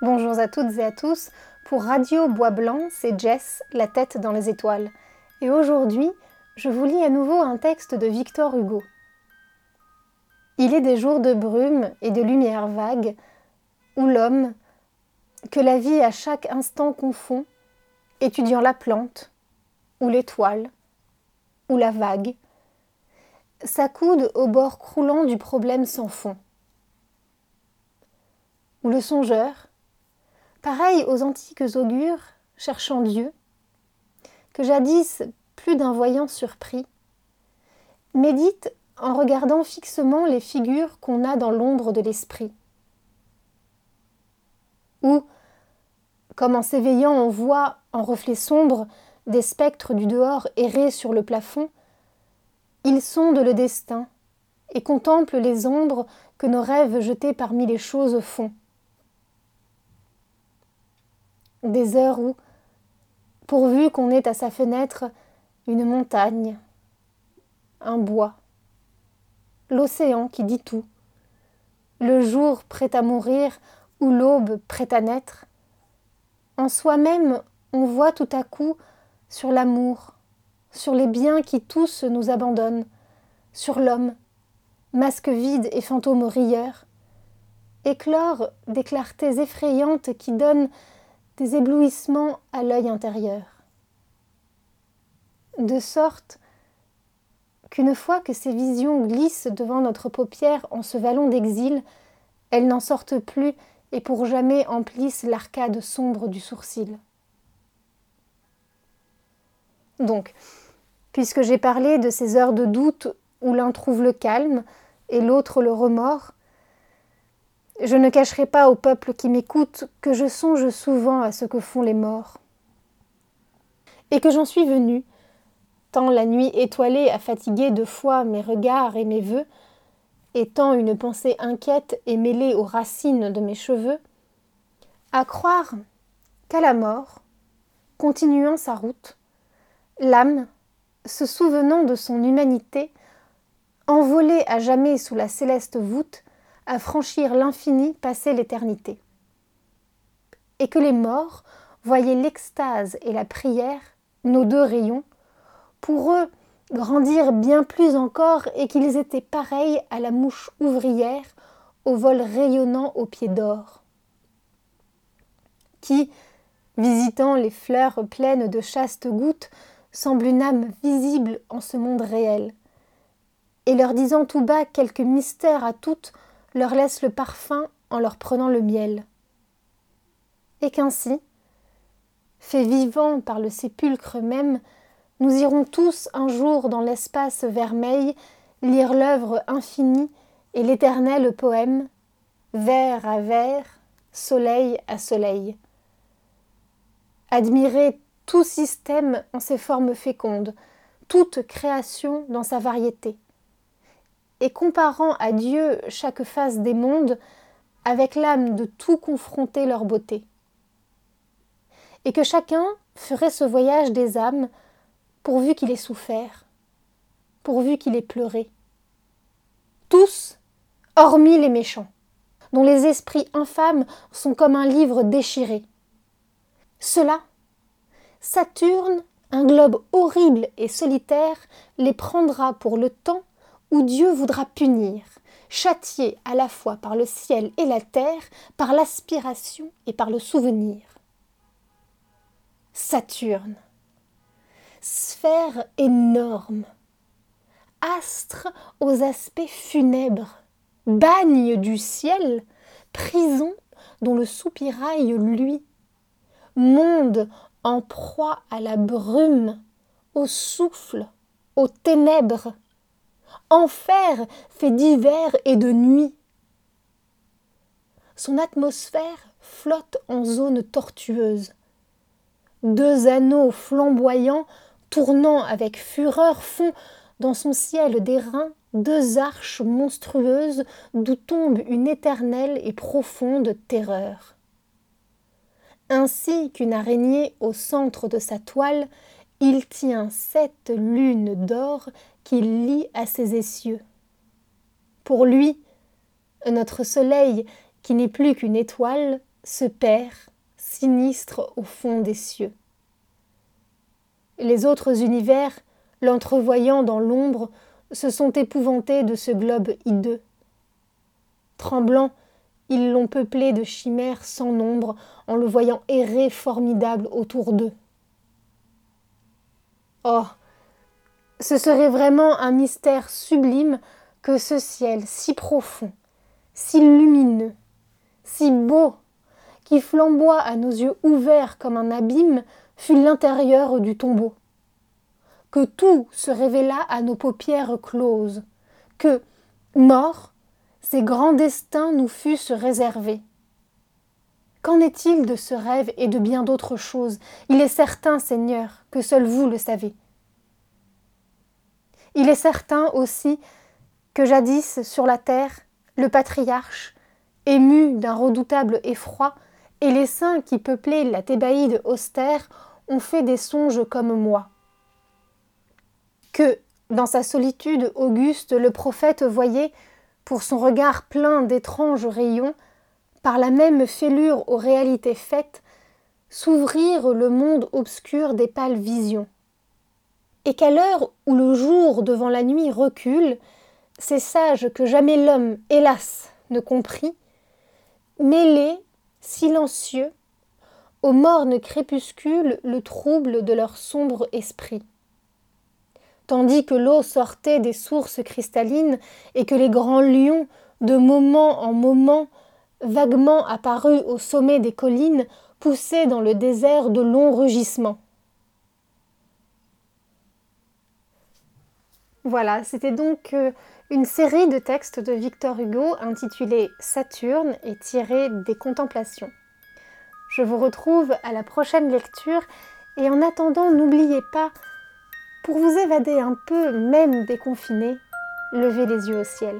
Bonjour à toutes et à tous. Pour Radio Bois Blanc, c'est Jess, la tête dans les étoiles. Et aujourd'hui, je vous lis à nouveau un texte de Victor Hugo. Il est des jours de brume et de lumière vague, où l'homme, que la vie à chaque instant confond, étudiant la plante, ou l'étoile, ou la vague, s'accoude au bord croulant du problème sans fond. Ou le songeur, pareil aux antiques augures cherchant Dieu, que jadis plus d'un voyant surpris, médite en regardant fixement les figures qu'on a dans l'ombre de l'esprit. Ou, comme en s'éveillant on voit en reflet sombre des spectres du dehors errer sur le plafond, il sonde le destin et contemple les ombres que nos rêves jetés parmi les choses font. Des heures où, pourvu qu'on ait à sa fenêtre une montagne, un bois, l'océan qui dit tout, le jour prêt à mourir ou l'aube prête à naître, en soi-même on voit tout à coup sur l'amour, sur les biens qui tous nous abandonnent, sur l'homme, masque vide et fantôme rieur, éclore des clartés effrayantes qui donnent des éblouissements à l'œil intérieur. De sorte qu'une fois que ces visions glissent devant notre paupière en ce vallon d'exil, elles n'en sortent plus et pour jamais emplissent l'arcade sombre du sourcil. Donc, puisque j'ai parlé de ces heures de doute où l'un trouve le calme et l'autre le remords, je ne cacherai pas au peuple qui m'écoute que je songe souvent à ce que font les morts. Et que j'en suis venue, tant la nuit étoilée a fatigué de fois mes regards et mes vœux, étant une pensée inquiète et mêlée aux racines de mes cheveux, à croire qu'à la mort, continuant sa route, l'âme, se souvenant de son humanité, envolée à jamais sous la céleste voûte, à franchir l'infini, passer l'éternité. Et que les morts voyaient l'extase et la prière, nos deux rayons, pour eux grandir bien plus encore et qu'ils étaient pareils à la mouche ouvrière au vol rayonnant aux pieds d'or, qui, visitant les fleurs pleines de chastes gouttes, semble une âme visible en ce monde réel, et leur disant tout bas quelque mystère à toutes, leur laisse le parfum en leur prenant le miel. Et qu'ainsi, fait vivant par le sépulcre même, nous irons tous un jour dans l'espace vermeil lire l'œuvre infinie et l'éternel poème, vers à vers, soleil à soleil. Admirer tout système en ses formes fécondes, toute création dans sa variété, et comparant à Dieu chaque face des mondes, avec l'âme de tout confronter leur beauté. Et que chacun ferait ce voyage des âmes pourvu qu'il ait souffert, pourvu qu'il ait pleuré. Tous, hormis les méchants, dont les esprits infâmes sont comme un livre déchiré. Cela, Saturne, un globe horrible et solitaire, les prendra pour le temps où Dieu voudra punir, châtier à la fois par le ciel et la terre, par l'aspiration et par le souvenir. Saturne, sphère énorme, astre aux aspects funèbres, bagne du ciel, prison dont le soupirail luit, monde en proie à la brume, au souffle, aux ténèbres, enfer fait d'hiver et de nuit. Son atmosphère flotte en zone tortueuse. Deux anneaux flamboyants tournant avec fureur, font dans son ciel d'airain deux arches monstrueuses d'où tombe une éternelle et profonde terreur. Ainsi qu'une araignée au centre de sa toile, il tient sept lunes d'or qu'il lie à ses essieux. Pour lui, notre soleil, qui n'est plus qu'une étoile, se perd, sinistre au fond des cieux. Les autres univers, l'entrevoyant dans l'ombre, se sont épouvantés de ce globe hideux. Tremblants, ils l'ont peuplé de chimères sans nombre en le voyant errer formidable autour d'eux. Oh, ce serait vraiment un mystère sublime que ce ciel si profond, si lumineux, si beau, qui flamboie à nos yeux ouverts comme un abîme, fût l'intérieur du tombeau. Que tout se révéla à nos paupières closes, que, morts, ces grands destins nous fussent réservés. Qu'en est-il de ce rêve et de bien d'autres choses? Il est certain, Seigneur, que seul vous le savez. Il est certain aussi que jadis sur la terre, le patriarche, ému d'un redoutable effroi, et les saints qui peuplaient la Thébaïde austère ont fait des songes comme moi. Que, dans sa solitude auguste, le prophète voyait, pour son regard plein d'étranges rayons, par la même fêlure aux réalités faites, s'ouvrir le monde obscur des pâles visions. Et qu'à l'heure où le jour devant la nuit recule, ces sages que jamais l'homme, hélas, ne comprit, mêlés, silencieux, au morne crépuscule le trouble de leur sombre esprit. Tandis que l'eau sortait des sources cristallines et que les grands lions, de moment en moment, vaguement apparus au sommet des collines, poussaient dans le désert de longs rugissements. Voilà, c'était donc euh, une série de textes de Victor Hugo intitulés Saturne et tirés des Contemplations. Je vous retrouve à la prochaine lecture et en attendant, n'oubliez pas, pour vous évader un peu, même déconfiné, levez les yeux au ciel.